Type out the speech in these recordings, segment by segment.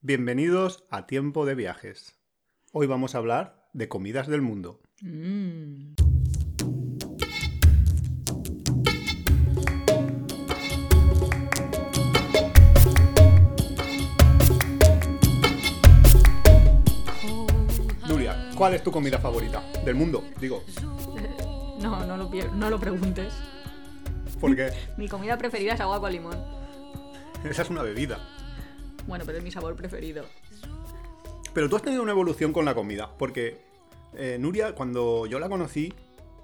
Bienvenidos a Tiempo de Viajes. Hoy vamos a hablar de comidas del mundo. Mm. Nuria, ¿cuál es tu comida favorita? Del mundo, digo. No, no lo, no lo preguntes. Porque Mi comida preferida es agua con limón. esa es una bebida. Bueno, pero es mi sabor preferido. Pero tú has tenido una evolución con la comida. Porque eh, Nuria, cuando yo la conocí,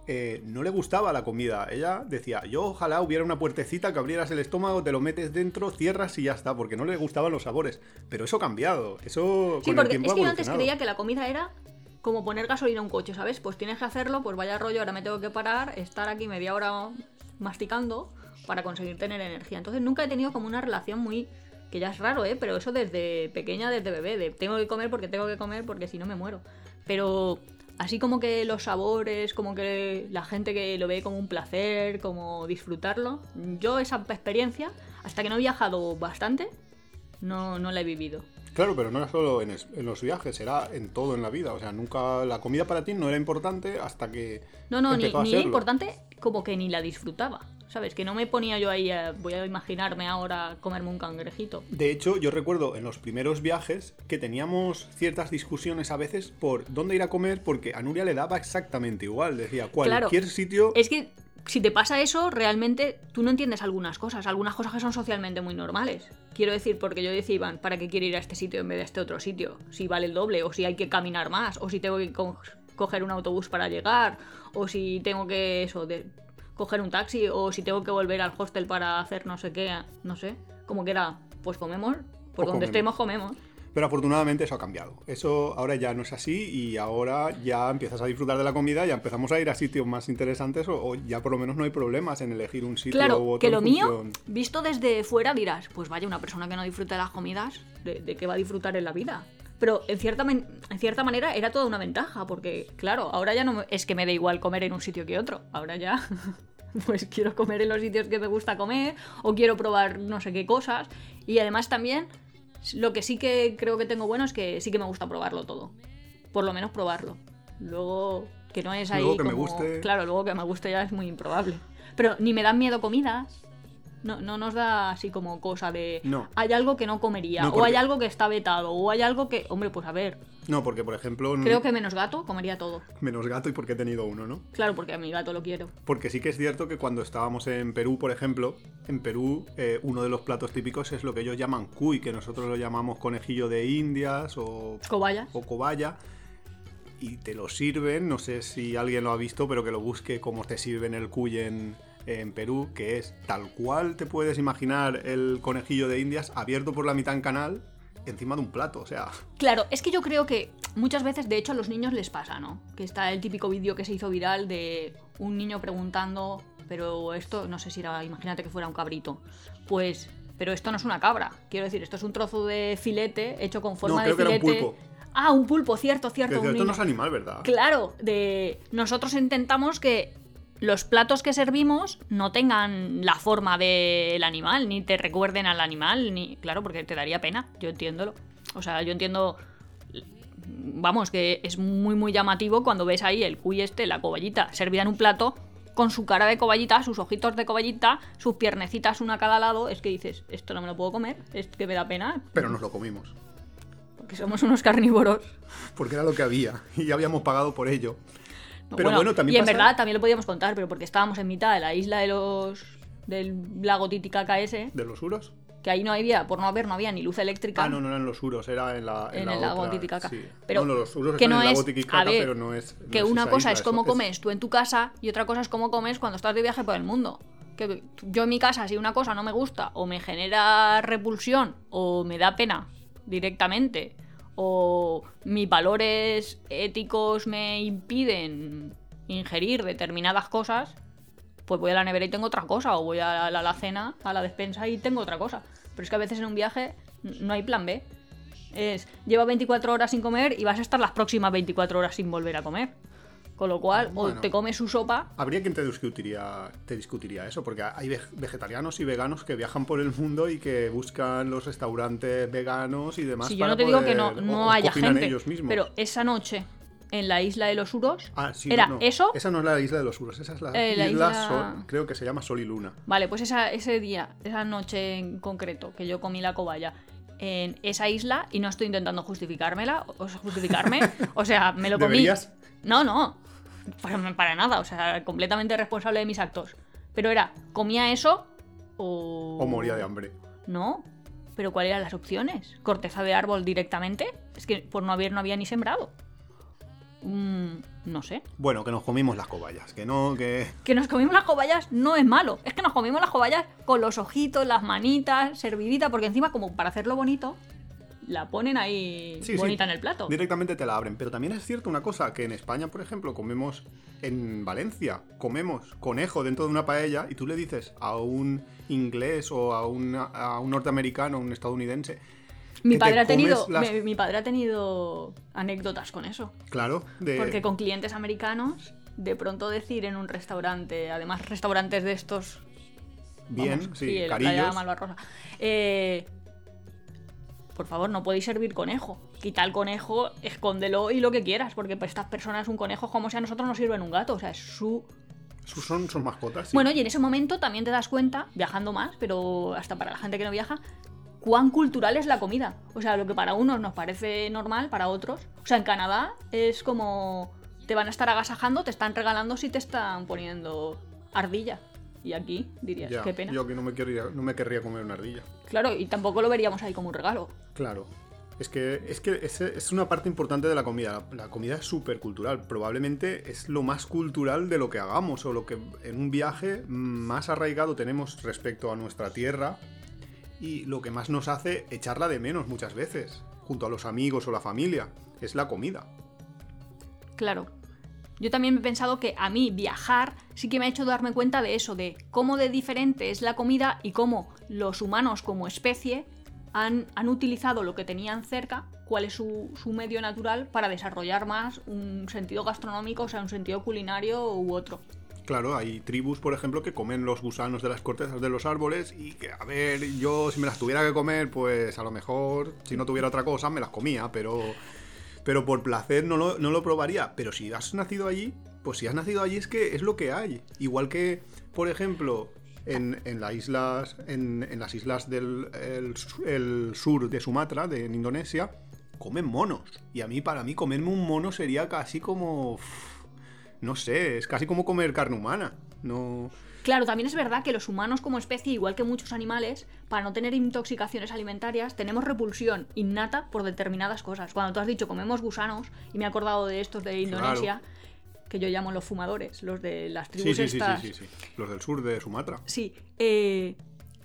eh, no le gustaba la comida. Ella decía, yo ojalá hubiera una puertecita que abrieras el estómago, te lo metes dentro, cierras y ya está. Porque no le gustaban los sabores. Pero eso ha cambiado. Eso Sí, con el porque tiempo es que yo antes creía que la comida era como poner gasolina a un coche, ¿sabes? Pues tienes que hacerlo, pues vaya rollo, ahora me tengo que parar, estar aquí media hora masticando para conseguir tener energía. Entonces nunca he tenido como una relación muy... Que ya es raro, ¿eh? Pero eso desde pequeña, desde bebé, de tengo que comer porque tengo que comer porque si no me muero. Pero así como que los sabores, como que la gente que lo ve como un placer, como disfrutarlo, yo esa experiencia, hasta que no he viajado bastante, no, no la he vivido. Claro, pero no era solo en, es- en los viajes, era en todo en la vida. O sea, nunca la comida para ti no era importante hasta que. No, no, ni, ni era importante como que ni la disfrutaba. ¿Sabes? Que no me ponía yo ahí, a- voy a imaginarme ahora comerme un cangrejito. De hecho, yo recuerdo en los primeros viajes que teníamos ciertas discusiones a veces por dónde ir a comer, porque a Nuria le daba exactamente igual. Decía, cualquier sitio. Es que si te pasa eso, realmente tú no entiendes algunas cosas, algunas cosas que son socialmente muy normales. Quiero decir, porque yo decía, Iván, ¿para qué quiero ir a este sitio en vez de a este otro sitio? Si vale el doble, o si hay que caminar más, o si tengo que co- coger un autobús para llegar, o si tengo que eso, de coger un taxi, o si tengo que volver al hostel para hacer no sé qué, no sé. Como que era, pues comemos, por Pues donde comemos. estemos comemos. Pero afortunadamente eso ha cambiado. Eso ahora ya no es así y ahora ya empiezas a disfrutar de la comida, ya empezamos a ir a sitios más interesantes o, o ya por lo menos no hay problemas en elegir un sitio u Claro, otro que lo mío, visto desde fuera, dirás, pues vaya, una persona que no disfruta de las comidas, ¿de, de qué va a disfrutar en la vida? Pero en cierta, en cierta manera era toda una ventaja, porque claro, ahora ya no es que me da igual comer en un sitio que otro, ahora ya pues quiero comer en los sitios que me gusta comer o quiero probar no sé qué cosas y además también lo que sí que creo que tengo bueno es que sí que me gusta probarlo todo, por lo menos probarlo. Luego que no es ahí Luego que me guste. Claro, luego que me guste ya es muy improbable. Pero ni me dan miedo comidas. No, no nos da así como cosa de. No. Hay algo que no comería. No, o hay algo que está vetado. O hay algo que. Hombre, pues a ver. No, porque por ejemplo, Creo que menos gato comería todo. menos gato y porque he tenido uno, ¿no? Claro, porque a mi gato lo quiero. Porque sí que es cierto que cuando estábamos en Perú, por ejemplo, en Perú eh, uno de los platos típicos es lo que ellos llaman cuy, que nosotros lo llamamos conejillo de indias o, Cobayas. o cobaya. Y te lo sirven, no sé si alguien lo ha visto, pero que lo busque cómo te sirven el cuy en, en Perú, que es tal cual te puedes imaginar el conejillo de indias abierto por la mitad en canal, encima de un plato, o sea... Claro, es que yo creo que muchas veces, de hecho, a los niños les pasa, ¿no? Que está el típico vídeo que se hizo viral de un niño preguntando, pero esto, no sé si era, imagínate que fuera un cabrito. Pues, pero esto no es una cabra. Quiero decir, esto es un trozo de filete hecho con forma creo de que era un filete. pulpo. Ah, un pulpo, cierto, Que cierto. un esto niño. no es animal, ¿verdad? Claro, de nosotros intentamos que los platos que servimos no tengan la forma del animal, ni te recuerden al animal, ni claro, porque te daría pena, yo entiendo. O sea, yo entiendo vamos, que es muy muy llamativo cuando ves ahí el cuy este, la coballita, servida en un plato con su cara de coballita, sus ojitos de coballita, sus piernecitas una a cada lado, es que dices, esto no me lo puedo comer, es que me da pena, Pero nos lo comimos. porque somos unos carnívoros. Porque era lo que había y ya habíamos pagado por ello. No, Pero bueno, también y en pasa- verdad también lo podíamos contar, pero porque estábamos en mitad de la isla de los del lago Titicaca ese, ¿De los uros? que ahí no había, por no haber, no había ni luz eléctrica. Ah, no, no eran los uros, era en la. En, En la el lago Titicaca. sí. Pero no, no, los uros que están no en el lago es- Titicaca, a ver, pero no es. no que es una cosa isla, es cómo es- comes tú en tu casa y otra cosa es cómo comes cuando estás de viaje por el mundo. Que yo en mi casa, si una cosa no me gusta o me genera repulsión o me da pena directamente o mis valores éticos me impiden ingerir determinadas cosas, pues voy a la nevera y tengo otra cosa, o voy a la alacena, a la despensa y tengo otra cosa. Pero es que a veces en un viaje no hay plan B. Es, lleva 24 horas sin comer y vas a estar las próximas 24 horas sin volver a comer. Con lo cual, Bueno. o te comes su sopa. Habría quien te discutiría, te discutiría eso, porque hay veg- vegetarianos y veganos que viajan por el mundo y que buscan los restaurantes veganos y demás. Si yo para no te digo que no, no o- haya gente. ellos mismos. Pero esa noche, en la isla de los Uros, Ah, sí, era no, eso. Esa no es la isla de los Uros, esa es la, Eh, la isla, isla- Sol- creo que se llama Sol y Luna. Vale, pues esa, ese día, esa noche en concreto, que yo comí la cobaya en esa isla, y no estoy intentando justificármela, o justificarme, o sea, me lo comí. ¿Deberías? No, no, para, para nada, o sea, completamente responsable de mis actos. Pero era, ¿comía eso o...? O moría de hambre. No, pero ¿cuáles eran las opciones? ¿Corteza de árbol directamente? Es que por no haber no había ni sembrado. Mm, no sé. Bueno, que nos comimos las cobayas, que no, que... Que nos comimos las cobayas no es malo. Es que nos comimos las cobayas con los ojitos, las manitas, servidita, porque encima, como para hacerlo bonito, la ponen ahí Sí, sí. bonita en el plato. Directamente te la abren. Pero también es cierto una cosa, que en España, por ejemplo, comemos en Valencia, comemos conejo dentro de una paella y tú le dices a un inglés o a, una- a un norteamericano, un estadounidense, Mi padre, ha tenido, las- mi, mi padre ha tenido anécdotas con eso. claro, de... Porque con clientes americanos, de pronto decir en un restaurante, además restaurantes de estos bien, Vamos, sí, la carillos. Malvarrosa. Eh, por favor, no podéis servir conejo. Quita el conejo, escóndelo y lo que quieras, porque para estas personas un conejo, como si a nosotros nos sirven un gato, o sea, es su... Sus- Son, son mascotas. sí. Bueno, y en ese momento también te das cuenta, viajando más, pero hasta para la gente que no viaja, cuán cultural es la comida. O sea, lo que para unos nos parece normal, para otros. O sea, en Canadá es como... Te van a estar agasajando, te están regalando si te están poniendo ardilla. Y aquí dirías, Ya, qué pena. Yo que no me, querría, no me querría comer una ardilla. Claro, y tampoco lo veríamos ahí como un regalo. Claro. Es que, es que es, es una parte importante de la comida. La, la comida es súper cultural. Probablemente es lo más cultural de lo que hagamos o lo que en un viaje más arraigado tenemos respecto a nuestra tierra y lo que más nos hace echarla de menos muchas veces, junto a los amigos o la familia, es la comida. Claro. Yo también he pensado que a mí viajar sí que me ha hecho darme cuenta de eso, de cómo de diferente es la comida y cómo los humanos como especie han, han utilizado lo que tenían cerca, cuál es su, su medio natural, para desarrollar más un sentido gastronómico, o sea, un sentido culinario u otro. Claro, hay tribus, por ejemplo, que comen los gusanos de las cortezas de los árboles y que, a ver, yo si me las tuviera que comer, pues a lo mejor, si no tuviera otra cosa, me las comía, pero, pero por placer no lo, no lo probaría. Pero si has nacido allí, pues si has nacido allí es que es lo que hay. Igual que, por ejemplo, en, en las islas, en, en las islas del el su- el sur de Sumatra, de en Indonesia, comen monos. Y a mí, para mí, comerme un mono sería casi como... No sé, es casi como comer carne humana. No. Claro, también es verdad que los humanos como especie, igual que muchos animales, para no tener intoxicaciones alimentarias, tenemos repulsión innata por determinadas cosas. Cuando tú has dicho comemos gusanos, y me he acordado de estos de Indonesia, que yo llamo los fumadores, los de las Sí, tribus sí, sí, estas. sí, sí, sí. Los del sur de Sumatra. Sí, eh,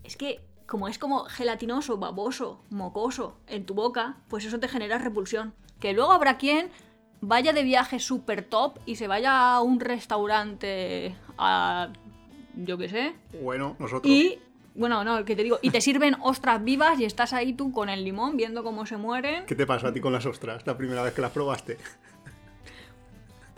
es que como es como gelatinoso, baboso, mocoso en tu boca, pues eso te genera repulsión. Que luego habrá quien vaya de viaje súper top y se vaya a un restaurante a... yo qué sé. Bueno, nosotros. Y... Bueno, no, que te digo, y te sirven ostras vivas y estás ahí tú con el limón viendo cómo se mueren. ¿Qué te pasó a ti con las ostras la primera vez que las probaste?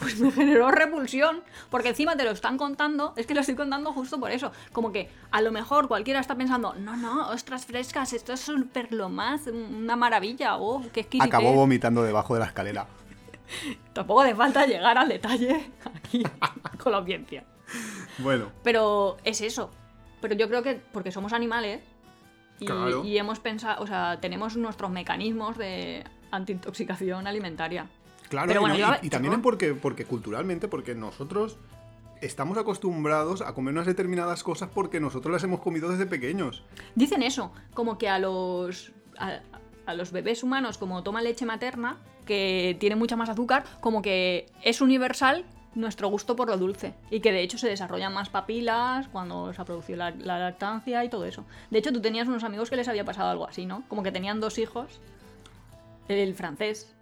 pues me generó repulsión, porque encima te lo están contando, es que lo estoy contando justo por eso, como que a lo mejor cualquiera está pensando, no, no, ostras frescas, esto es súper lo más, una maravilla, oh, qué exquisitez. Acabó vomitando debajo de la escalera. Tampoco hace falta llegar al detalle aquí con la audiencia. Bueno, Pero es eso, pero yo creo que porque somos animales y, Claro. y hemos pensado, o sea, tenemos nuestros mecanismos de antiintoxicación alimentaria. claro, Pero y, bueno, no- yo- y- y también porque, porque culturalmente, porque nosotros estamos acostumbrados a comer unas determinadas cosas porque nosotros las hemos comido desde pequeños. Dicen eso, como que a los a, a los bebés humanos como toman leche materna, que tiene mucha más azúcar, como que es universal nuestro gusto por lo dulce y que de hecho se desarrollan más papilas cuando se ha producido la, la lactancia y todo eso. De hecho, tú tenías unos amigos que les había pasado algo así, ¿no? Como que tenían dos hijos, el francés,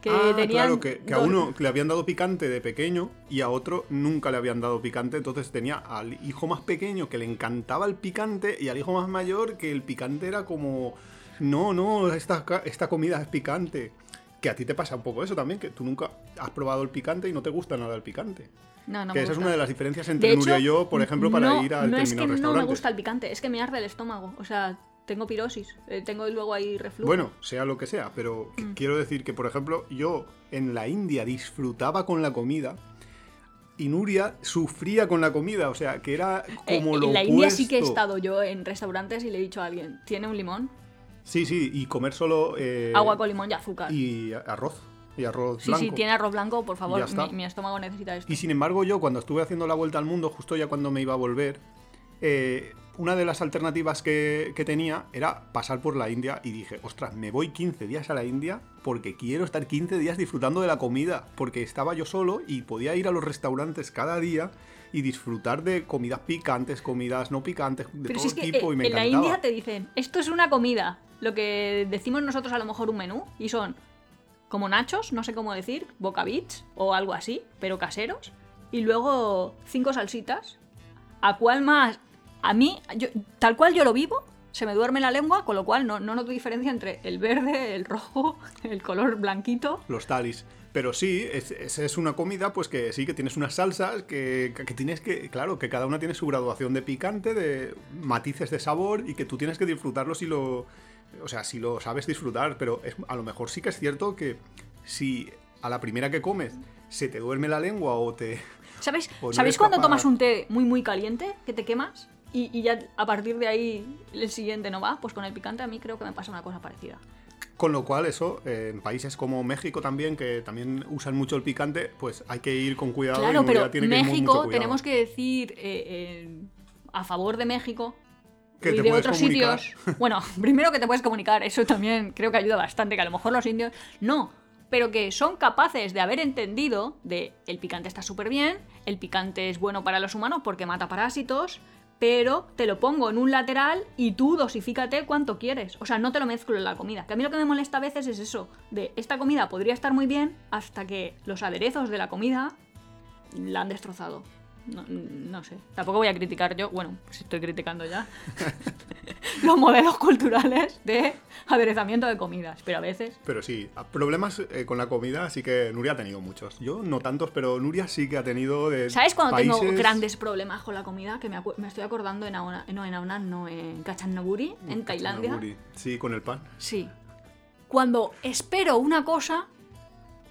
que ah, tenían claro, que, que a uno le habían dado picante de pequeño y a otro nunca le habían dado picante. Entonces tenía al hijo más pequeño que le encantaba el picante y al hijo más mayor que el picante era como, no, no, esta, esta comida es picante. Que a ti te pasa un poco eso también, que tú nunca has probado el picante y no te gusta nada el picante. No, no que me esa es gusta. una de las diferencias entre Nuria y yo, por ejemplo, para no, ir al No es que no me gusta el picante, es que me arde el estómago. O sea, tengo pirosis, eh, tengo luego ahí reflujo. Bueno, sea lo que sea, pero Mm. quiero decir que, por ejemplo, yo en la India disfrutaba con la comida y Nuria sufría con la comida, o sea, que era Eh, como lo en la India sí que he estado yo en restaurantes y le he dicho a alguien, ¿tiene un limón? Sí, sí, y comer solo eh, Agua con limón y azúcar. y arroz, y arroz sí, blanco. sí, tiene arroz blanco, por favor, mi estómago necesita esto. Y sin embargo, yo cuando estuve haciendo la vuelta al mundo, justo ya cuando me iba a volver, eh, una de las alternativas que, que tenía era pasar por la India y dije, ostras, me voy 15 días a la India porque quiero estar 15 días disfrutando de la comida, porque estaba yo solo y podía ir a los restaurantes cada día y disfrutar de comidas picantes, comidas no picantes, de Pero todo si es que tipo eh, y me en la. India te dicen, esto es una comida. Lo que decimos nosotros a lo mejor un menú y son como nachos, no sé cómo decir, bocabits o algo así, pero caseros. Y luego cinco salsitas. ¿A cuál más? A mí, yo- tal cual yo lo vivo, se me duerme la lengua, con lo cual no, no noto diferencia entre el verde, el rojo, el color blanquito. los talis. Pero sí, es, es- es una comida, pues que sí, que tienes unas salsas, que, que tienes que, claro, que cada una tiene su graduación de picante, de matices de sabor, y que tú tienes que disfrutarlo si lo, o sea, si lo sabes disfrutar. Pero es- a lo mejor sí que es cierto que si a la primera que comes se te duerme la lengua o te... ¿Sabéis, O no ¿sabéis cuando tomas un té muy muy caliente que te quemas? Y, y ya a partir de ahí el siguiente no va, pues con el picante a mí creo que me pasa una cosa parecida. Con lo cual eso, eh, en países como México también, que también usan mucho el picante, pues hay que ir con cuidado. y Claro, Nuria pero tiene que ir con mucho México, cuidado. tenemos que decir eh, eh, a favor de México Que y te de otros comunicar. sitios. Bueno, primero que te puedes comunicar, eso también creo que ayuda bastante, que a lo mejor los indios no, pero que son capaces de haber entendido de el picante está súper bien, el picante es bueno para los humanos porque mata parásitos, pero te lo pongo en un lateral y tú dosifícate cuánto quieres. O sea, no te lo mezclo en la comida. Que a mí lo que me molesta a veces es eso, de esta comida podría estar muy bien hasta que los aderezos de la comida la han destrozado. No, no sé. Tampoco voy a criticar yo, bueno, pues estoy criticando ya, los modelos culturales de aderezamiento de comidas, pero a veces... Pero sí, problemas eh, con la comida sí que Nuria ha tenido muchos. Yo no tantos, pero Nuria sí que ha tenido de ¿Sabes cuando tengo grandes problemas con la comida? Que me, me estoy acordando en Aona, no, en Aonan, no, en Kachanaburi, en Tailandia. Sí, con el pan. Sí. Cuando espero una cosa,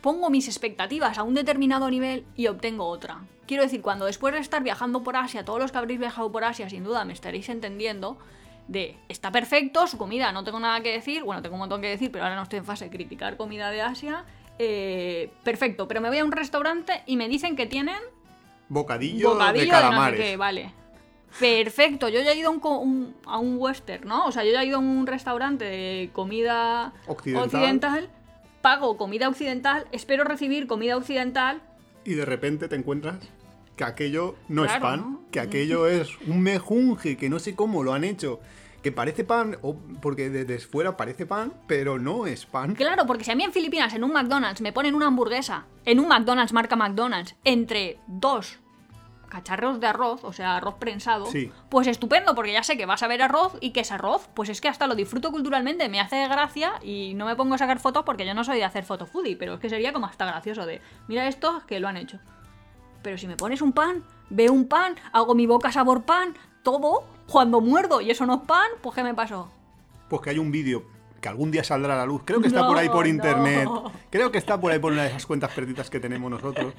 pongo mis expectativas a un determinado nivel y obtengo otra. Quiero decir, cuando después de estar viajando por Asia, todos los que habréis viajado por Asia sin duda me estaréis entendiendo, de está perfecto, su comida, no tengo nada que decir, bueno, tengo un montón que decir, pero ahora no estoy en fase de criticar comida de Asia. eh, perfecto, pero me voy a un restaurante y me dicen que tienen Bocadillo, bocadillo de de no sé calamares. qué, vale. Perfecto, yo ya he ido a un, co- un- a un western, ¿no? O sea, yo ya he ido a un restaurante de comida Occidental. occidental, pago comida occidental, espero recibir comida occidental. Y de repente te encuentras que aquello no es pan, ¿no? que aquello es un mejunje, que no sé cómo lo han hecho. Que parece pan, o porque desde fuera parece pan, pero no es pan. Claro, porque si a mí en Filipinas, en un McDonald's, me ponen una hamburguesa, en un McDonald's marca McDonald's, entre dos cacharros de arroz, o sea, arroz prensado, Sí. pues estupendo, porque ya sé que vas a ver arroz y que es arroz, pues es que hasta lo disfruto culturalmente, me hace gracia y no me pongo a sacar fotos porque yo no soy de hacer foto foodie, pero es que sería como hasta gracioso de, mira esto que lo han hecho. Pero si me pones un pan, veo un pan, hago mi boca sabor pan, todo, cuando muerdo y eso no es pan, pues ¿qué me pasó? Pues que hay un vídeo que algún día saldrá a la luz. Creo que está por ahí por no. internet. Creo que está por ahí por una de esas cuentas perdidas que tenemos nosotros.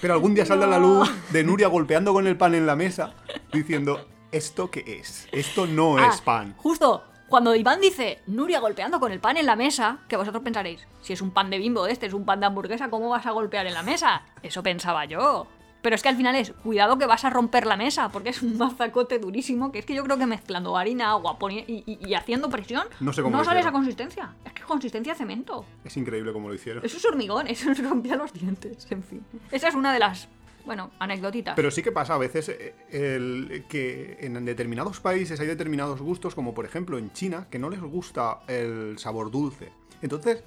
Pero algún día saldrá a la luz de Nuria golpeando con el pan en la mesa, diciendo, ¿esto qué es? Esto no Ah, es pan. Justo, cuando Iván dice Nuria golpeando con el pan en la mesa, que vosotros pensaréis, si es un pan de bimbo este, es un pan de hamburguesa, ¿cómo vas a golpear en la mesa? Eso pensaba yo. Pero es que al final es, cuidado que vas a romper la mesa, porque es un mazacote durísimo, que es que yo creo que mezclando harina, agua y, y- y haciendo presión, No sé cómo sale esa consistencia. Es que consistencia cemento. Es increíble cómo lo hicieron. Eso es hormigón, eso nos rompía los dientes, en fin. Esa es una de las, bueno, anecdotitas. Pero sí que pasa a veces eh, el, que en determinados países hay determinados gustos, como por ejemplo en China, que no les gusta el sabor dulce. Entonces,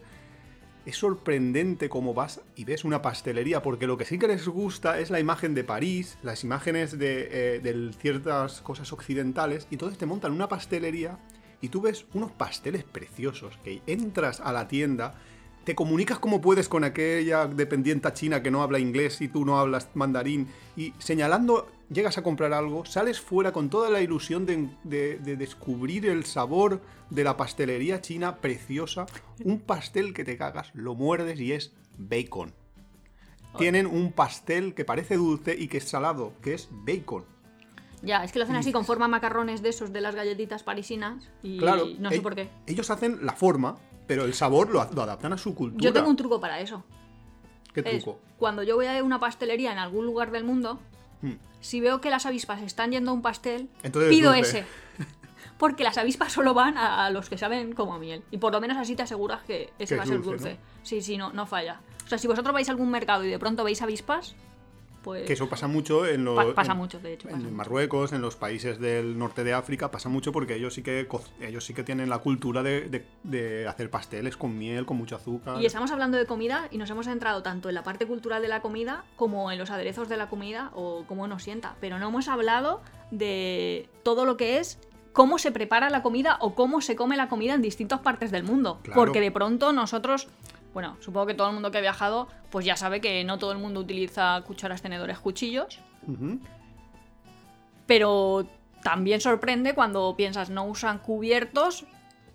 es sorprendente cómo vas y ves una pastelería, porque lo que sí que les gusta es la imagen de París, las imágenes de, eh, ciertas cosas occidentales, y entonces te montan una pastelería y tú ves unos pasteles preciosos, que entras a la tienda, te comunicas como puedes con aquella dependienta china que no habla inglés y tú no hablas mandarín, y señalando llegas a comprar algo, sales fuera con toda la ilusión de, de- de descubrir el sabor de la pastelería china preciosa, un pastel que te cagas, lo muerdes y es bacon. Tienen un pastel que parece dulce y que es salado, que es bacon. Ya, es que lo hacen así con forma macarrones de esos de las galletitas parisinas y Claro, no sé ell- por qué. Ellos hacen la forma, pero el sabor lo, lo adaptan a su cultura. Yo tengo un truco para eso. ¿Qué Es, truco? cuando yo voy a una pastelería en algún lugar del mundo, Hmm. si veo que las avispas están yendo a un pastel, Entonces pido dulce. ese. Porque las avispas solo van a, a los que saben como miel. Y por lo menos así te aseguras que ese Que va a ser dulce, dulce. Sí, sí, no, no falla. O sea, si vosotros vais a algún mercado y de pronto veis avispas, pues Que eso pasa mucho en los. pa- pasa en- mucho, de hecho. pasa En mucho. Marruecos, en los países del norte de África, pasa mucho porque ellos sí que ellos sí que tienen la cultura de, de- de hacer pasteles con miel, con mucho azúcar. Y estamos hablando de comida y nos hemos centrado tanto en la parte cultural de la comida como en los aderezos de la comida o cómo nos sienta. Pero no hemos hablado de todo lo que es cómo se prepara la comida o cómo se come la comida en distintas partes del mundo. Claro. Porque de pronto nosotros, bueno, supongo que todo el mundo que ha viajado, pues ya sabe que no todo el mundo utiliza cucharas, tenedores, cuchillos. Pero también sorprende cuando piensas no usan cubiertos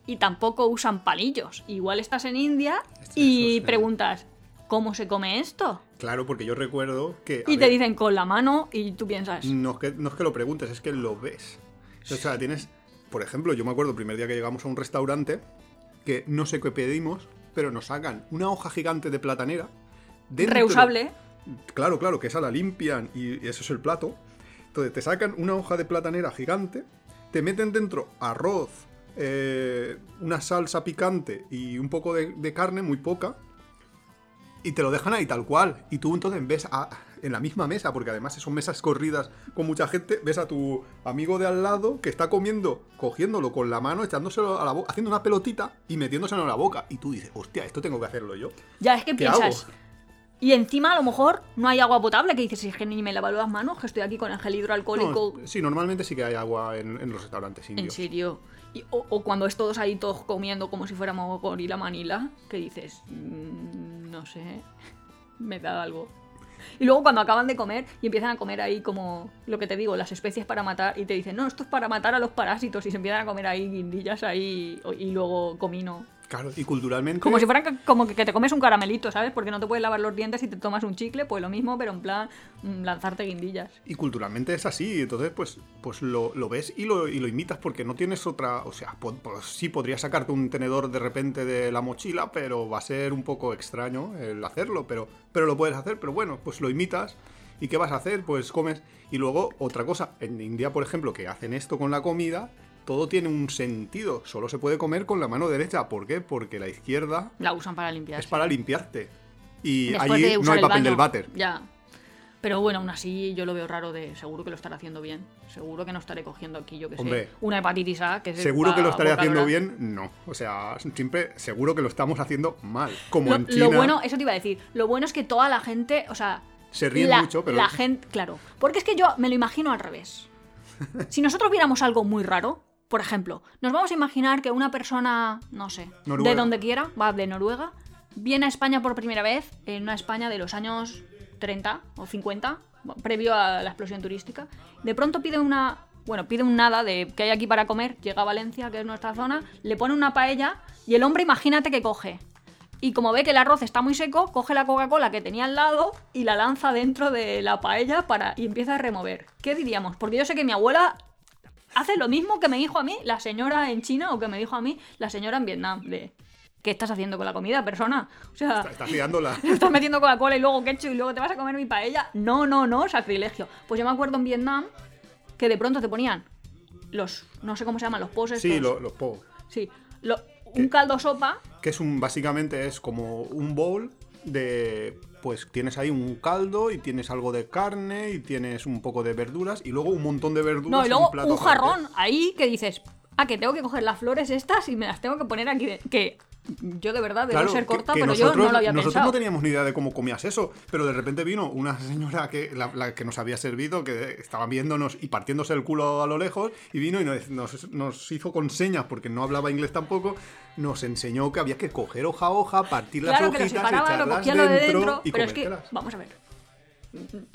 y tampoco usan palillos. Igual estás en India Eso y sí. preguntas, ¿cómo se come esto? Claro, porque yo recuerdo que. Y te dicen con la mano y tú piensas, No es, que, no es que lo preguntes, es que lo ves. O sea, tienes. Por ejemplo, yo me acuerdo el primer día que llegamos a un restaurante que no sé qué pedimos, pero nos sacan una hoja gigante de platanera. dentro- reusable. Claro, claro, que esa la limpian y, eso es el plato. Entonces te sacan una hoja de platanera gigante, te meten dentro arroz, eh, una salsa picante y un poco de, de carne, muy poca, y te lo dejan ahí tal cual. Y tú entonces ves a- en la misma mesa, porque además son mesas corridas con mucha gente, ves a tu amigo de al lado que está comiendo, cogiéndolo con la mano, echándoselo a la boca, haciendo una pelotita y metiéndoselo en la boca. Y tú dices, hostia, esto tengo que hacerlo yo. Ya es que ¿Qué piensas. hago? Y encima a lo mejor no hay agua potable, que dices, "Si es que ni me lavo las manos, que estoy aquí con el gel hidroalcohólico. No, sí, normalmente sí que hay agua en, en los restaurantes En indios. serio. Y- o, cuando es todos ahí todos comiendo como si fuéramos gorila manila, que dices, "Mm, no sé, me da algo. Y luego cuando acaban de comer y empiezan a comer ahí como lo que te digo, las especies para matar, y te dicen, no, esto es para matar a los parásitos, y se empiezan a comer ahí guindillas ahí y luego comino. Claro, y culturalmente. Como si fueran como que, te comes un caramelito, ¿sabes? Porque no te puedes lavar los dientes y te tomas un chicle, pues lo mismo, pero en plan mm, lanzarte guindillas. Y culturalmente es así, entonces pues, pues lo, lo ves y lo, y lo imitas porque no tienes otra, o sea, po- pues sí podrías sacarte un tenedor de repente de la mochila, pero va a ser un poco extraño el hacerlo, pero, pero lo puedes hacer, pero bueno, pues lo imitas. ¿Y qué vas a hacer? Pues comes. Y luego otra cosa, en India, por ejemplo, que hacen esto con la comida, todo tiene un sentido, solo se puede comer con la mano derecha. ¿Por qué? Porque la izquierda La usan para limpiar. es para limpiarte. Y Después allí de no hay el papel baño. del váter. Ya. Pero bueno, aún así yo lo veo raro de seguro que lo estaré haciendo bien. Seguro que no estaré cogiendo aquí, yo que Hombre. sé, una hepatitis A, que Seguro que lo estaré haciendo bien, no. O sea, siempre seguro que lo estamos haciendo mal. Como Lo, en China lo bueno, eso te iba a decir, lo bueno es que toda la gente, o sea... se ríen la, mucho, pero La gente, claro. Porque es que yo me lo imagino al revés. Si nosotros viéramos algo muy raro, por ejemplo, nos vamos a imaginar que una persona, no sé, Noruega. de donde quiera, va de Noruega, viene a España por primera vez, en una España de los años 30 o 50, previo a la explosión turística. De pronto pide una. Bueno, pide un nada de que hay aquí para comer, llega a Valencia, que es nuestra zona, le pone una paella y el hombre, imagínate que coge. Y como ve que el arroz está muy seco, coge la Coca-Cola que tenía al lado y la lanza dentro de la paella para, y empieza a remover. ¿Qué diríamos? Porque yo sé que mi abuela hace lo mismo que me dijo a mí la señora en China o que me dijo a mí la señora en Vietnam. De, ¿qué estás haciendo con la comida, persona? O sea, está, está liándola. estás metiendo Coca-Cola y luego ketchup y luego te vas a comer mi paella. No, no, no, sacrilegio. Pues yo me acuerdo en Vietnam que de pronto te ponían los, no sé cómo se llaman, los poses. Sí, lo- los po. Sí, lo- un caldo sopa Que es un, básicamente es como un bowl de, pues tienes ahí un caldo y tienes algo de carne y tienes un poco de verduras y luego un montón de verduras. No, y luego plato un jarrón ahí que dices, ah, que tengo que coger las flores estas y me las tengo que poner aquí. de- Que yo de verdad debo Claro, ser corta, que pero yo nosotros, no lo había nosotros pensado. no teníamos ni idea de cómo comías eso, pero de repente vino una señora que, la, la que nos había servido, que estaba viéndonos y partiéndose el culo a lo lejos, y vino y nos, nos- nos hizo con señas, porque no hablaba inglés tampoco, nos enseñó que había que coger hoja a hoja, partir las Claro que lo hojitas, separaba, echarlas lo de dentro y pero es que, vamos a ver.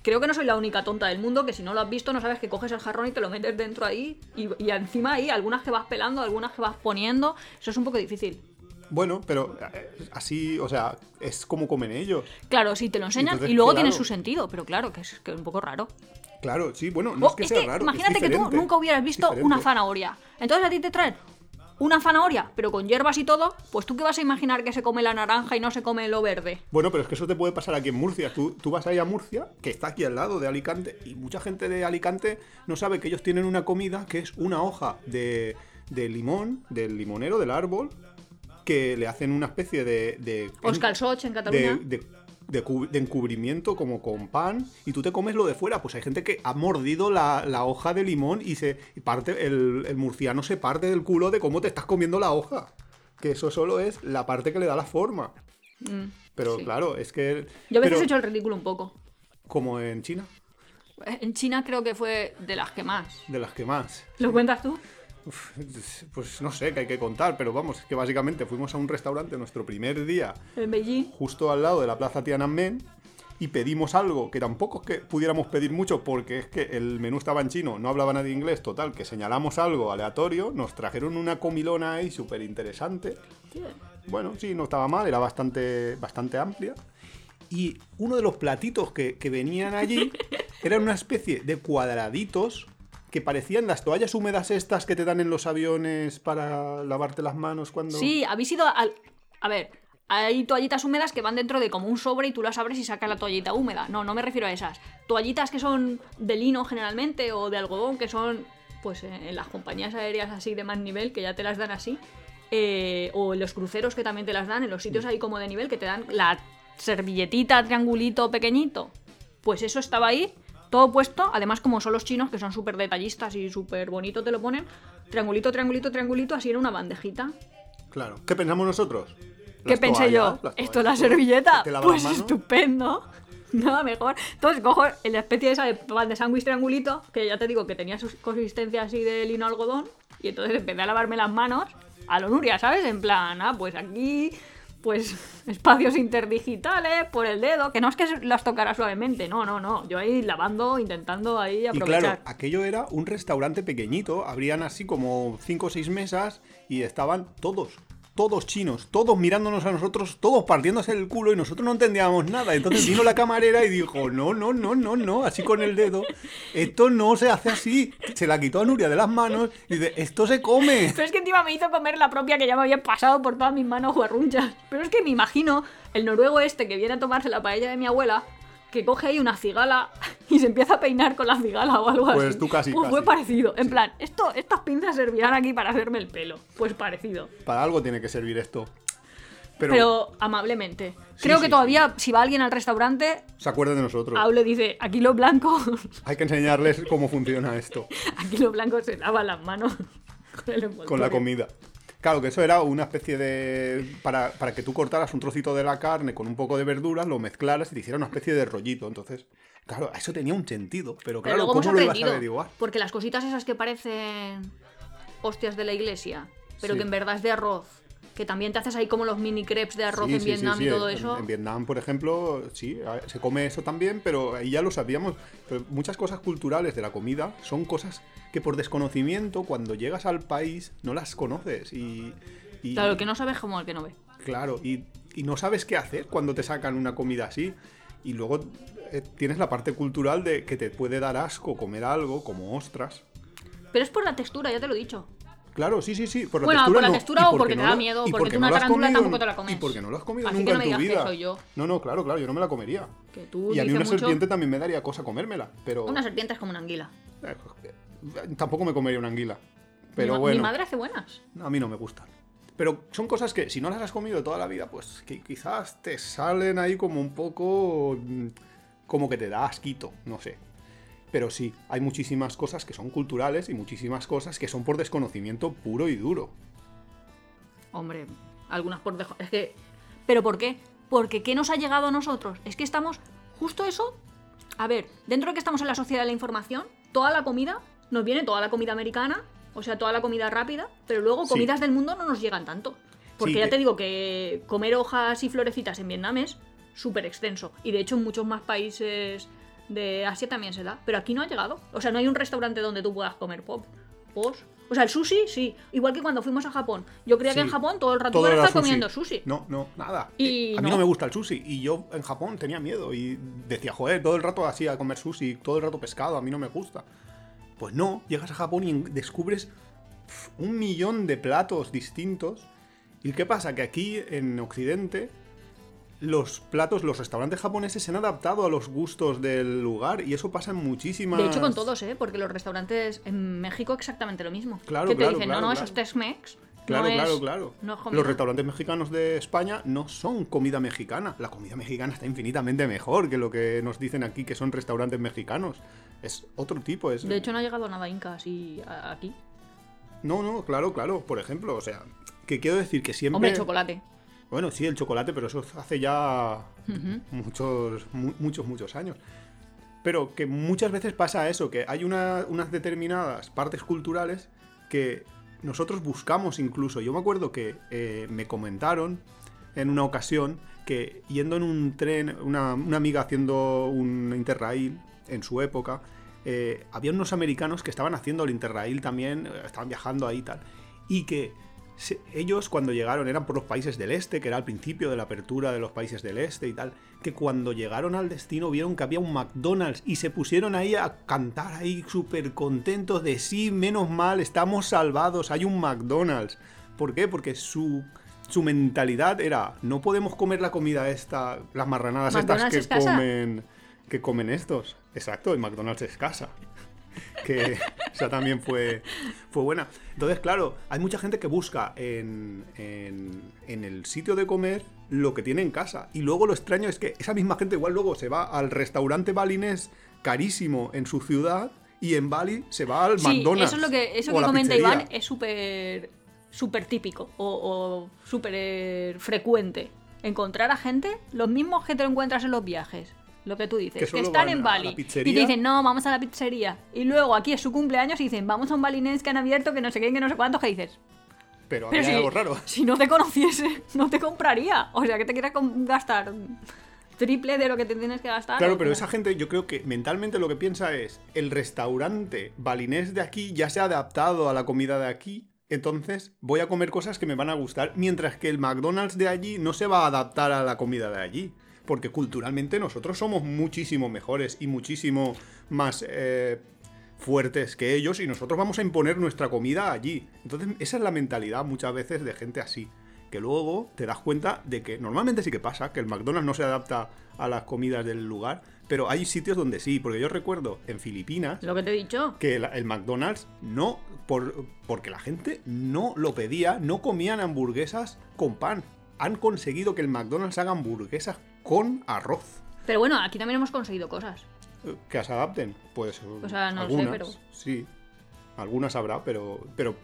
Creo que no soy la única tonta del mundo que si no lo has visto no sabes que coges el jarrón y te lo metes dentro ahí y, y encima ahí algunas que vas pelando, algunas que vas poniendo, eso es un poco difícil. Bueno, pero eh, así, o sea, es como comen ellos. Claro, sí, te lo enseñan Entonces, y luego claro. tiene su sentido, pero claro, que es, que es un poco raro. Claro, sí, bueno, no Oh, es que es sea que raro. es imagínate que tú nunca hubieras visto una zanahoria. Entonces a ti te traen una zanahoria, pero con hierbas y todo, pues tú qué vas a imaginar que se come la naranja y no se come lo verde. Bueno, pero es que eso te puede pasar aquí en Murcia. Tú, tú vas ahí a Murcia, que está aquí al lado de Alicante, y mucha gente de Alicante no sabe que ellos tienen una comida que es una hoja de, de limón, del limonero, del árbol, que le hacen una especie de... de Oscar Soch en Cataluña. de- de cu- de encubrimiento como con pan y tú te comes lo de fuera. Pues hay gente que ha mordido la, la hoja de limón y se y parte el, el murciano se parte del culo de cómo te estás comiendo la hoja. Que eso solo es la parte que le da la forma. Mm, Pero sí. claro, es que. Yo a veces pero, he hecho el ridículo un poco. Como en China, En China creo que fue de las que más. de las que más. ¿Lo cuentas tú? Uf, pues no sé qué hay que contar, pero vamos, es que básicamente fuimos a un restaurante nuestro primer día, En Beijing. justo al lado de la plaza Tiananmen, y pedimos algo que tampoco es que pudiéramos pedir mucho porque es que el menú estaba en chino, no hablaba nadie inglés, total, que señalamos algo aleatorio, nos trajeron una comilona ahí súper interesante. Bueno, sí, no estaba mal, era bastante, bastante amplia. Y uno de los platitos que, que venían allí era una especie de cuadraditos que parecían las toallas húmedas estas que te dan en los aviones para lavarte las manos cuando... Sí, habéis ido al... A ver, hay toallitas húmedas que van dentro de como un sobre y tú las abres y sacas la toallita húmeda. No, no me refiero a esas. Toallitas que son de lino generalmente o de algodón, que son pues eh, en las compañías aéreas así de más nivel, que ya te las dan así. eh, o en los cruceros que también te las dan, en los sitios ahí como de nivel, que te dan la servilletita, triangulito pequeñito. Pues eso estaba ahí, todo puesto. Además, como son los chinos, que son súper detallistas y súper bonito, te lo ponen. Triangulito, triangulito, triangulito, así en una bandejita. Claro. ¿Qué pensamos nosotros? ¿Qué pensé toallas, yo? ¿Esto es la servilleta? ¿Te lavas Pues estupendo. Nada mejor. Entonces cojo la especie esa de pan de sándwich triangulito, que ya te digo que tenía su consistencia así de lino algodón, y entonces empecé a lavarme las manos a lo Nuria, ¿sabes? En plan, ah, pues aquí, pues espacios interdigitales, por el dedo, que no es que las tocara suavemente, no, no, no. Yo ahí lavando, intentando ahí Y aprovechar. claro, aquello era un restaurante pequeñito, habrían así como cinco o seis mesas y estaban todos, todos chinos, todos mirándonos a nosotros, todos partiéndose el culo y nosotros no entendíamos nada. Entonces vino la camarera y dijo, no, no, no, no, no, así con el dedo, esto no se hace así. Se la quitó a Nuria de las manos y dice, esto se come. Pero es que encima me hizo comer la propia que ya me había pasado por todas mis manos guarrunchas. Pero es que me imagino el noruego este que viene a tomarse la paella de mi abuela, que coge ahí una cigala y se empieza a peinar con la cigala o algo Pues así. tú casi, Pues fue parecido. En plan, esto, estas pinzas servirán aquí para hacerme el pelo. Pues parecido. Para algo tiene que servir esto. Pero, Pero, amablemente. Sí, Creo sí, que todavía, si va alguien al restaurante, se acuerda de nosotros. Aule dice, aquí los blancos, Hay que enseñarles cómo funciona esto. aquí los blancos se lavan las manos con el con la comida. Claro, que eso era una especie de... Para, para que tú cortaras un trocito de la carne con un poco de verduras, lo mezclaras y te hiciera una especie de rollito. Entonces, claro, eso tenía un sentido. Pero Pero claro, hemos ¿cómo lo ibas a averiguar? Porque las cositas esas que parecen hostias de la iglesia, pero Sí. que en verdad es de arroz, que también te haces ahí como los mini crepes de arroz Sí, en sí, Vietnam sí, y todo eso. En, Vietnam, por ejemplo, sí, se come eso también, pero ahí ya lo sabíamos. Pero muchas cosas culturales de la comida son cosas que por desconocimiento, cuando llegas al país, no las conoces. Y, y- Claro, el que no sabes como el que no ve. Claro, y, y no sabes qué hacer cuando te sacan una comida así. Y luego eh, tienes la parte cultural de que te puede dar asco comer algo como ostras. Pero es por la textura, ya te lo he dicho. Claro, sí, sí, sí. Por la Bueno, textura por la no, textura o porque te da no miedo, porque tú no una tarántula comido- tampoco te la comes. Y porque no lo has comido Así nunca que no me en tu digas que vida. soy yo. No, no, claro, claro, yo no me la comería. Que tú y a mí una mucho- serpiente también me daría cosa comérmela, pero Una serpiente es como una anguila. eh, tampoco me comería una anguila. Pero mi, bueno, mi madre hace buenas. a mí no me gustan. Pero son cosas que si no las has comido toda la vida, pues que quizás te salen ahí como un poco... mm, como que te da asquito, no sé. Pero sí, hay muchísimas cosas que son culturales y muchísimas cosas que son por desconocimiento puro y duro. Hombre, algunas por. Es que. ¿Pero por qué? Porque ¿qué nos ha llegado a nosotros? Es que estamos. Justo eso. A ver, dentro de que estamos en la sociedad de la información, toda la comida, nos viene toda la comida americana, o sea, toda la comida rápida, pero luego Sí. comidas del mundo no nos llegan tanto. Porque Sí, ya te- te digo que comer hojas y florecitas en Vietnam es súper extenso. Y de hecho en muchos más países de Asia también se da. Pero aquí no ha llegado. O sea, no hay un restaurante donde tú puedas comer pop. Pos. O sea, el sushi, sí. Igual que cuando fuimos a Japón. Yo creía que en Japón todo el rato Todo estar sushi. comiendo sushi. No, no, nada. Y Eh, a mí no. me gusta el sushi. Y yo en Japón tenía miedo. Y decía, joder, todo el rato así a comer sushi, todo el rato pescado, a mí no me gusta. Pues no, llegas a Japón y descubres un millón de platos distintos. ¿Y qué pasa? Que aquí en Occidente los platos, los restaurantes japoneses se han adaptado a los gustos del lugar y eso pasa en muchísimas... De hecho, con todos, ¿eh? Porque los restaurantes en México exactamente lo mismo. Claro, que te claro, dicen, claro, no, no, claro. eso es Tex-Mex. Claro, no es- claro, claro. no. Los restaurantes mexicanos de España no son comida mexicana. La comida mexicana está infinitamente mejor que lo que nos dicen aquí que son restaurantes mexicanos. Es otro tipo, es... De hecho, no ha llegado nada inca así aquí. No, no, claro, claro. Por ejemplo, o sea, que quiero decir que siempre... Hombre, chocolate. Bueno, sí, el chocolate, pero eso hace ya muchos, mu- muchos, muchos años. Pero que muchas veces pasa eso, que hay una- unas determinadas partes culturales que nosotros buscamos incluso. Yo me acuerdo que eh, me comentaron en una ocasión que yendo en un tren, una, una amiga haciendo un interrail en su época, eh, había unos americanos que estaban haciendo el interrail también, eh, estaban viajando ahí y tal, y que ellos cuando llegaron eran por los países del este, que era al principio de la apertura de los países del este y tal, que cuando llegaron al destino vieron que había un McDonald's y se pusieron ahí a cantar ahí súper contentos de sí, menos mal, estamos salvados, hay un McDonald's. ¿Por qué? Porque su, su mentalidad era, no podemos comer la comida esta, las marranadas estas que es comen, que comen estos. Exacto, el McDonald's es casa que esa también fue, fue buena. Entonces, claro, hay mucha gente que busca en, en- en el sitio de comer lo que tiene en casa. Y luego lo extraño es que esa misma gente igual luego se va al restaurante balinés carísimo en su ciudad y en Bali se va al Sí, McDonald's. eso es lo que, eso o que comenta pizzería. Iván es súper súper típico o, o súper frecuente. Encontrar a gente, los mismos que te encuentras en los viajes. Lo que tú dices, Que están en Bali. Y te dicen, no, vamos a la pizzería. Y luego aquí es su cumpleaños y dicen, vamos a un balinés que han abierto, que no sé qué, que no sé cuántos, que dices. Pero, Pero había si, algo raro. si no te conociese, no te compraría. O sea, que te quieras gastar triple de lo que te tienes que gastar. Claro, pero esa gente yo creo que mentalmente lo que piensa es, el restaurante balinés de aquí ya se ha adaptado a la comida de aquí, entonces voy a comer cosas que me van a gustar, mientras que el McDonald's de allí no se va a adaptar a la comida de allí. Porque culturalmente nosotros somos muchísimo mejores y muchísimo más eh, fuertes que ellos y nosotros vamos a imponer nuestra comida allí. Entonces esa es la mentalidad muchas veces de gente así. Que luego te das cuenta de que normalmente sí que pasa, que el McDonald's no se adapta a las comidas del lugar, pero hay sitios donde sí, porque yo recuerdo en Filipinas Lo que te he dicho. que el, el McDonald's no, por, porque la gente no lo pedía, no comían hamburguesas con pan. Han conseguido que el McDonald's haga hamburguesas con arroz. Pero bueno, aquí también hemos conseguido cosas. Que se adapten, pues O sea, no sé, algunas, pero- sí. Algunas habrá, pero, pero,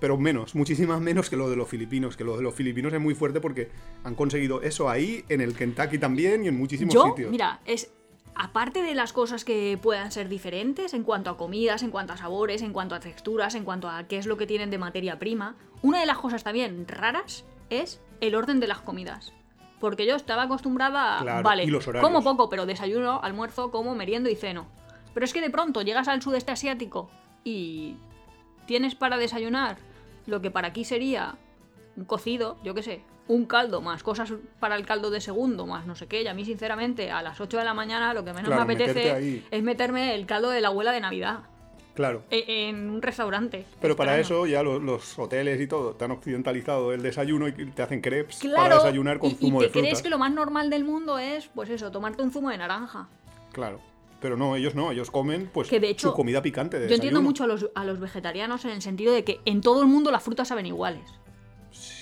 pero menos, muchísimas menos que lo de los filipinos. Que lo de los filipinos es muy fuerte porque han conseguido eso ahí, en el Kentucky también y en muchísimos Yo, sitios. mira, es aparte de las cosas que puedan ser diferentes en cuanto a comidas, en cuanto a sabores, en cuanto a texturas, en cuanto a qué es lo que tienen de materia prima, una de las cosas también raras es el orden de las comidas. Porque yo estaba acostumbrada a, Claro, vale, como poco, pero desayuno, almuerzo, como, meriendo y ceno. Pero es que de pronto llegas al sudeste asiático y tienes para desayunar lo que para aquí sería un cocido, yo qué sé, un caldo más cosas para el caldo de segundo más no sé qué. Y a mí, sinceramente, a las 8 de la mañana lo que menos Claro, me apetece ahí. es meterme el caldo de la abuela de Navidad Claro. e- en un restaurante. Pero para eso ya los, los hoteles y todo te han occidentalizado el desayuno y te hacen crepes para desayunar con y, y zumo te de frutas. crees que lo más normal del mundo es, pues eso, tomarte un zumo de naranja. Claro. Pero no, ellos no, ellos comen pues Que de hecho, su comida picante de Yo entiendo mucho a los, a los vegetarianos en el sentido de que en todo el mundo las frutas saben iguales.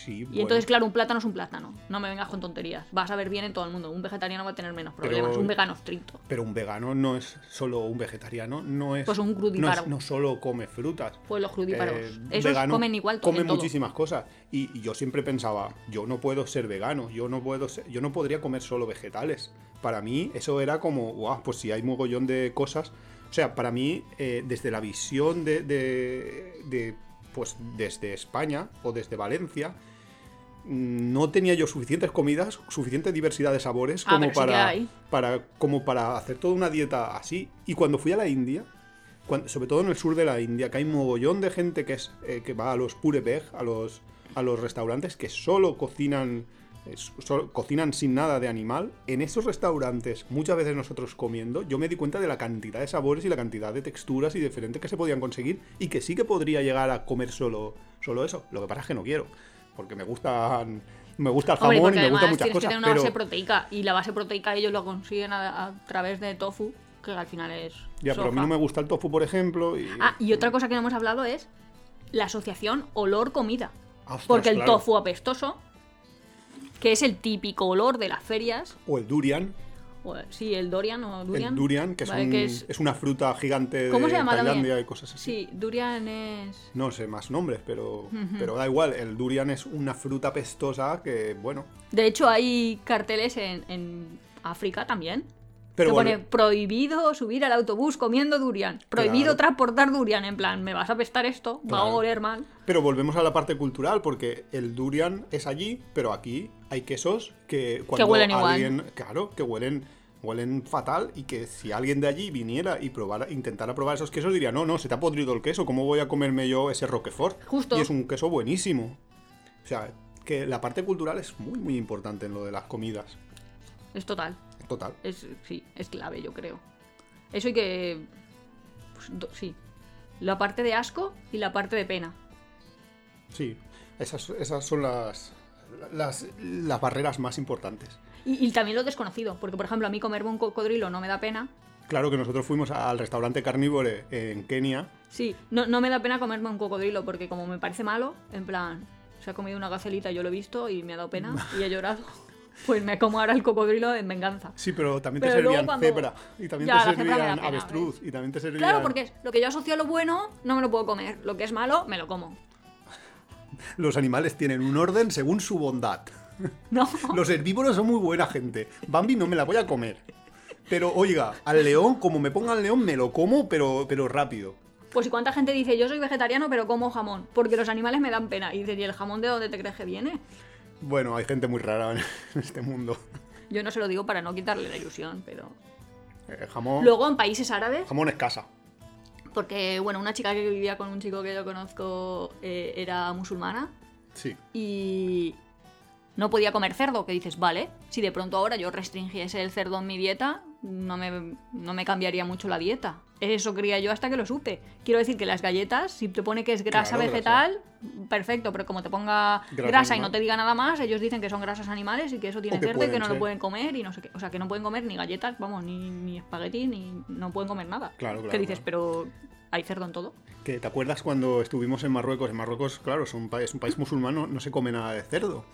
Sí, Y bueno. entonces, claro, un plátano es un plátano. No me vengas con tonterías. Vas a ver bien en todo el mundo. Un vegetariano va a tener menos problemas. Pero- Un vegano estricto. Pero un vegano no es solo un vegetariano, no es. Pues un no, crudíparo. es- no solo come frutas. Pues los crudíparos. Eh, Esos comen igual Comen en todo. muchísimas cosas. Y, y yo siempre pensaba, yo no puedo ser vegano, yo no puedo ser- yo no podría comer solo vegetales. Para mí, eso era como, guau, pues si hay mogollón de cosas. O sea, para mí, eh, desde la visión de, de- de, pues desde España o desde Valencia, no tenía yo suficientes comidas, suficiente diversidad de sabores Ah, como para, para, como para hacer toda una dieta así. Y cuando fui a la India, sobre todo en el sur de la India, que hay mogollón de gente que, es, eh, que va a los pure veg, a los, a los restaurantes que solo cocinan, eh, solo cocinan sin nada de animal, en esos restaurantes, muchas veces nosotros comiendo, yo me di cuenta de la cantidad de sabores y la cantidad de texturas y diferentes que se podían conseguir y que sí que podría llegar a comer solo, solo eso. Lo que pasa es que no quiero, porque me gustan... Me gusta el jamón y me gustan además muchas tienes que cosas, tener una pero... base proteica. Y la base proteica ellos lo consiguen a, a través de tofu, que al final es. Ya, pero a mí soja. no me gusta el tofu, por ejemplo. Y... Ah, y otra cosa que no hemos hablado es la asociación olor-comida. Porque el claro. tofu apestoso, que es el típico olor de las ferias, O el durian. Sí, el durian o durian. El durian, que, es, ¿vale? un- que es... es- una fruta gigante ¿Cómo de se llama Tailandia también? y cosas así. Sí, durian es... No sé más nombres, pero, pero da igual. El durian es una fruta pestosa que, bueno. De hecho, hay carteles en, en África también. Pero que pone volve- prohibido subir al autobús comiendo durian. Prohibido Claro. transportar durian. En plan, me vas a apestar esto, va a oler mal. pero volvemos a la parte cultural, porque el durian es allí, pero aquí hay quesos que cuando huelen igual. alguien, claro, que huelen, huelen fatal y que si alguien de allí viniera y probara, intentara probar esos quesos diría, no, no, se te ha podrido el queso, ¿cómo voy a comerme yo ese Roquefort? Justo. Y es un queso buenísimo. O sea, que la parte cultural es muy, muy importante en lo de las comidas. Es total. Total. Es, sí, es clave, yo creo. Eso hay que... pues, do- sí. La parte de asco y la parte de pena. Sí, esas, esas son las, las, las barreras más importantes. Y, y también lo desconocido. Porque, por ejemplo, a mí comerme un cocodrilo no me da pena. Claro que nosotros fuimos al restaurante carnívore en Kenia. Sí, no, no me da pena comerme un cocodrilo porque como me parece malo, en plan, se ha comido una gacelita, yo lo he visto y me ha dado pena y he llorado. Pues me como ahora el cocodrilo en venganza. Sí, pero también te Pero servían cuando- cebra. Y también Ya, te servían pena, avestruz. Y también te servían... Claro, porque lo que yo asocio a lo bueno, no me lo puedo comer. Lo que es malo, me lo como. Los animales tienen un orden según su bondad. No. Los herbívoros son muy buena gente. Bambi no me la voy a comer. Pero oiga, al león, como me ponga al león, me lo como, pero, pero rápido. Pues y cuánta gente dice, yo soy vegetariano pero como jamón, porque los animales me dan pena. Y dices, ¿y el jamón de dónde te crees que viene? Bueno, hay gente muy rara en este mundo. Yo no se lo digo para no quitarle la ilusión, pero... Eh, jamón, Luego en países árabes, jamón escasa. Porque bueno, una chica que vivía con un chico que yo conozco eh, era musulmana Sí. y no podía comer cerdo, que dices, vale, si de pronto ahora yo restringiese el cerdo en mi dieta, no me, no me cambiaría mucho la dieta. Eso creía yo hasta que lo supe. Quiero decir que las galletas, si te pone que es grasa Claro, vegetal, perfecto, pero como te ponga Grasa grasa, y no te diga nada más, ellos dicen que son grasas animales y que eso tiene cerdo y que no ser. lo pueden comer y no sé qué. O sea, que no pueden comer ni galletas, vamos, ni, ni espagueti, ni no pueden comer nada. Claro, claro, Que dices, pero hay cerdo en todo. Que, ¿Te acuerdas cuando estuvimos en Marruecos? En Marruecos, claro, es un país, un país musulmán, no se come nada de cerdo.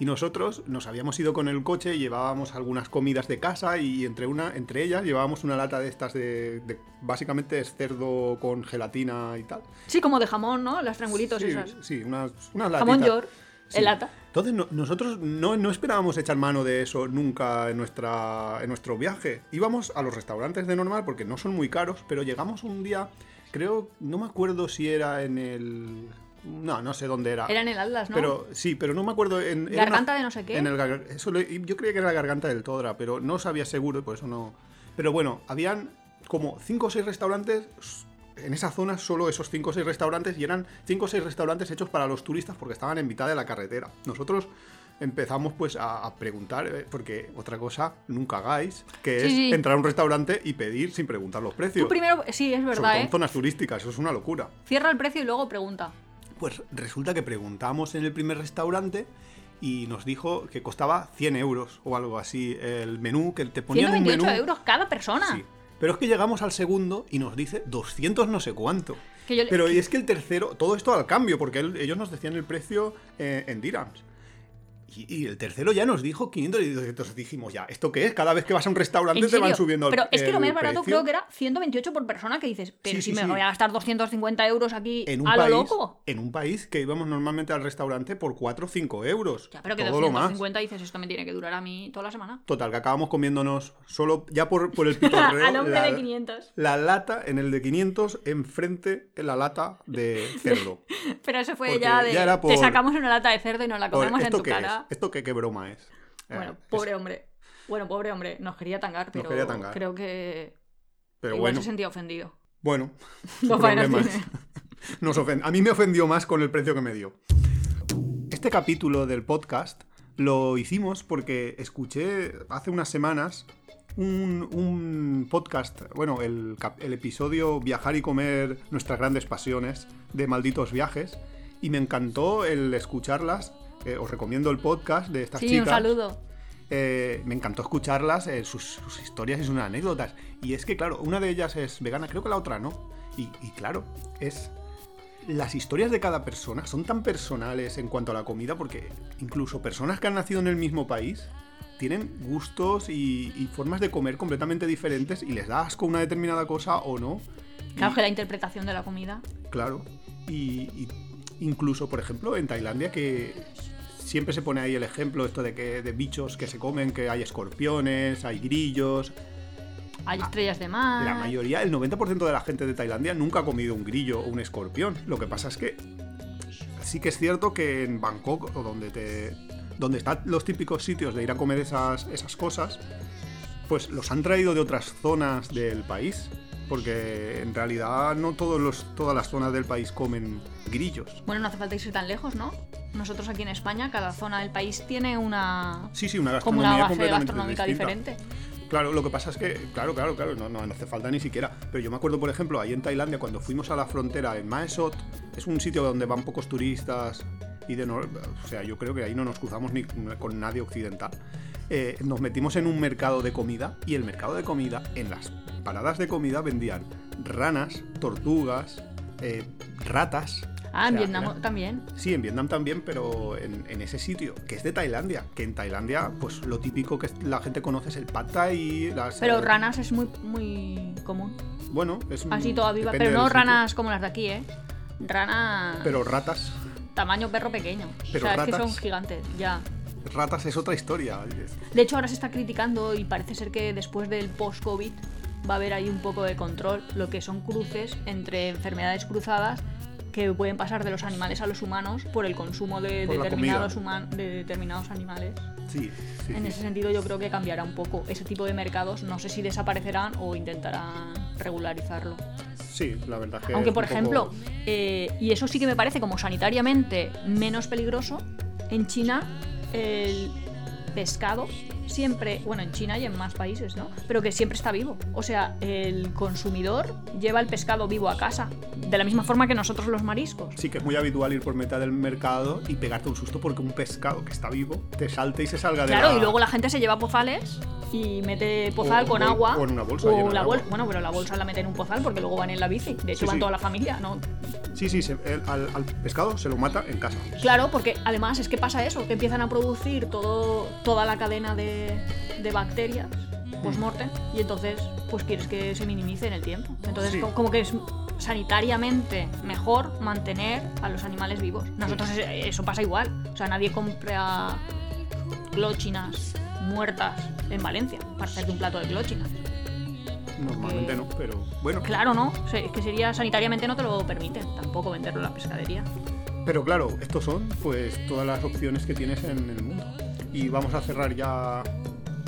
Y nosotros nos habíamos ido con el coche, llevábamos algunas comidas de casa y entre, una, entre ellas llevábamos una lata de estas de, de- Básicamente es cerdo con gelatina y tal. Sí, como de jamón, ¿no? Las triangulitos sí, esas. Sí, unas, unas Jamón york, Sí. en lata. Entonces no- nosotros no, no esperábamos echar mano de eso nunca en, nuestra, en nuestro viaje. Íbamos a los restaurantes de normal porque no son muy caros, pero llegamos un día, creo, no me acuerdo si era en el... No, no sé dónde era. Era en el Atlas, ¿no? Pero sí, pero no me acuerdo en... Garganta de no sé qué. En el eso lo- yo creía que era la garganta del Todra, pero no sabía seguro y por eso no... Pero bueno, habían como 5 o 6 restaurantes en esa zona, solo esos 5 o 6 restaurantes, y eran 5 o 6 restaurantes hechos para los turistas porque estaban en mitad de la carretera. Nosotros empezamos pues a, a preguntar, eh, porque otra cosa nunca hagáis, que Sí, es sí. entrar a un restaurante y pedir sin preguntar los precios. Tú primero, sí, es Sobre verdad, todo en ¿eh? zonas turísticas, eso es una locura. Cierra el precio y luego pregunta. Pues resulta que preguntamos en el primer restaurante y nos dijo que costaba 100 euros o algo así el menú, que te ponían un 128 menú. euros cada persona. Sí. Pero es que llegamos al segundo y nos dice 200 no sé cuánto. Que yo le- Pero y es que el tercero, todo esto al cambio, porque él- ellos nos decían el precio eh, en dirhams. Y, y el tercero ya nos dijo 500 y entonces dijimos, ya, ¿esto qué es? Cada vez que vas a un restaurante ¿En te van subiendo el Pero es que lo más barato precio. creo que era 128 por persona que dices, pero Sí, si sí, me sí. voy a gastar 250 euros aquí en un, a lo país, loco. en un país que íbamos normalmente al restaurante por 4 o 5 euros. Ya, pero que todo lo más. 250 dices, esto me tiene que durar a mí toda la semana. Total, que acabamos comiéndonos solo, ya por, por el pitorreo, a nombre la, de 500. la lata en el de 500, enfrente en la lata de cerdo. Pero eso fue Porque ya de. ya era por- Te sacamos una lata de cerdo y nos la comemos en ¿Esto tu cara. es? ¿Esto qué, qué broma es? Eh, Bueno, es- pobre hombre. Bueno, pobre hombre, nos quería tangar, pero quería tangar. creo que pero igual bueno, se sentía ofendido. bueno, tiene. Nos ofen- A mí me ofendió más con el precio que me dio. Este capítulo del podcast lo hicimos porque escuché hace unas semanas un, un podcast, bueno, el, el episodio Viajar y comer nuestras grandes pasiones de Malditos Viajes y me encantó el escucharlas. Eh, os recomiendo el podcast de estas Sí, chicas. un saludo. Eh, me encantó escucharlas, eh, sus, sus historias y sus anécdotas. Y es que, claro, una de ellas es vegana, creo que la otra no. Y, y claro, es. Las historias de cada persona son tan personales en cuanto a la comida, porque incluso personas que han nacido en el mismo país tienen gustos y, y formas de comer completamente diferentes y les da asco una determinada cosa o no. Claro Y- que la interpretación de la comida. Claro. Y incluso, por ejemplo, en Tailandia, que siempre se pone ahí el ejemplo esto de que de bichos que se comen, que hay escorpiones, hay grillos. Hay estrellas de mar. La mayoría, el 90% de la gente de Tailandia nunca ha comido un grillo o un escorpión. Lo que pasa es que sí que es cierto que en Bangkok, o donde te. donde están los típicos sitios de ir a comer esas, esas cosas, pues los han traído de otras zonas del país. Porque en realidad no todos los, todas las zonas del país comen grillos. Bueno, no hace falta irse tan lejos, ¿no? Nosotros aquí en España, cada zona del país tiene una. Sí, sí, una como gastronomía una base completamente gastronómica distinta. diferente. Claro, lo que pasa es que, claro, claro, claro, no, no, no hace falta ni siquiera. Pero yo me acuerdo, por ejemplo, ahí en Tailandia, cuando fuimos a la frontera en Mae Sot, es un sitio donde van pocos turistas y de no, o sea, yo creo que ahí no nos cruzamos ni con nadie occidental. Eh, nos metimos en un mercado de comida y el mercado de comida, en las paradas de comida vendían ranas, tortugas, eh, ratas. Ah, O en sea, Vietnam era- también. Sí, en Vietnam también, pero en, en ese sitio, que es de Tailandia. Que en Tailandia, pues lo típico que la gente conoce es el pad thai, las... Pero eh, ranas es muy, muy común. Bueno, es... Así toda viva. Pero no sitio. ranas como las de aquí, ¿eh? Ranas. Pero ratas, Tamaño perro pequeño. Pero o sea, es que ratas. son gigantes, ya. Ratas es otra historia. De hecho, ahora se está criticando y parece ser que después del post-COVID va a haber ahí un poco de control, lo que son cruces entre enfermedades cruzadas que pueden pasar de los animales a los humanos por el consumo de, determinados, human- de determinados animales. Sí, sí. En sí. ese sentido yo creo que cambiará un poco. Ese tipo de mercados no sé si desaparecerán o intentarán regularizarlo. Sí, la verdad que... Aunque, por poco- ejemplo, eh, y eso sí que me parece como sanitariamente menos peligroso, en China el pescado siempre, bueno, en China y en más países, ¿no? Pero que siempre está vivo. O sea, el consumidor lleva el pescado vivo a casa, de la misma forma que nosotros los mariscos. Sí que es muy habitual ir por mitad del mercado y pegarte un susto porque un pescado que está vivo te salte y se salga de Claro, la... y luego la gente se lleva pozales y mete pozal O- con o- agua. o en una bolsa o la agua. bol- Bueno, pero la bolsa la meten en un pozal porque luego van en la bici. De hecho, Sí, van sí. toda la familia, ¿no? Sí, sí, se- el- al, al pescado se lo mata en casa. Claro, porque además es que pasa eso, que empiezan a producir todo, toda la cadena de, de bacterias post-mortem y entonces pues quieres que se minimice en el tiempo. Entonces Sí. como que es sanitariamente mejor mantener a los animales vivos. Nosotros es- eso pasa igual. O sea, nadie compra clochinas muertas en Valencia para hacerte un plato de clochinas. Normalmente no, pero bueno. Claro, ¿no? O sea, es que sería sanitariamente no te lo permiten tampoco venderlo en la pescadería. Pero claro, estos son pues todas las opciones que tienes en el mundo. Y vamos a cerrar ya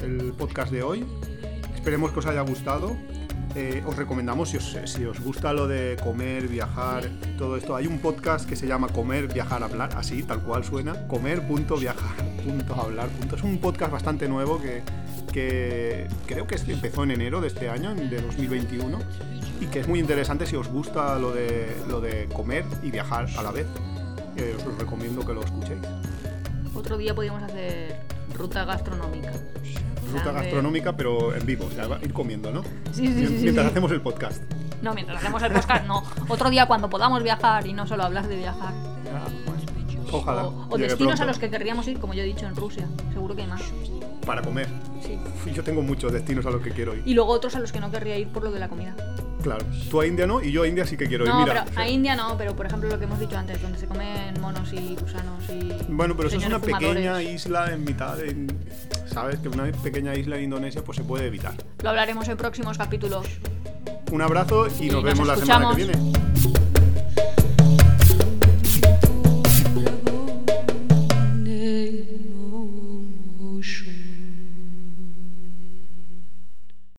el podcast de hoy. Esperemos que os haya gustado. Eh, os recomendamos, si os, si os gusta lo de comer, viajar, todo esto, hay un podcast que se llama Comer, Viajar, Hablar, así, tal cual suena, comer.viajar.hablar. Es un podcast bastante nuevo que, que creo que empezó en enero de este año, de 2021, y que es muy interesante si os gusta lo de, lo de comer y viajar a la vez. Eh, os recomiendo que lo escuchéis. Otro día podríamos hacer ruta gastronómica. Ruta gastronómica, pero en vivo, o sea, ir comiendo, ¿no? Sí, sí, sí, Mientras sí. hacemos el podcast. No, mientras hacemos el podcast, no. Otro día cuando podamos viajar y no solo hablar de viajar. Ah, Ojalá. O, destinos a los que querríamos ir, como yo he dicho, en Rusia. Seguro que hay más. Para comer. Sí. Yo tengo muchos destinos a los que quiero ir. Y luego otros a los que no querría ir por lo de la comida. Claro. Tú a India no y yo a India sí que quiero ir. No, Mira, pero a India no, pero por ejemplo lo que hemos dicho antes, donde se comen monos y gusanos y. Bueno, pero eso es una pequeña isla en mitad de... ¿Sabes? Que una pequeña isla en Indonesia pues se puede evitar. Lo hablaremos en próximos capítulos. Un abrazo y, Y nos nos vemos la semana que viene.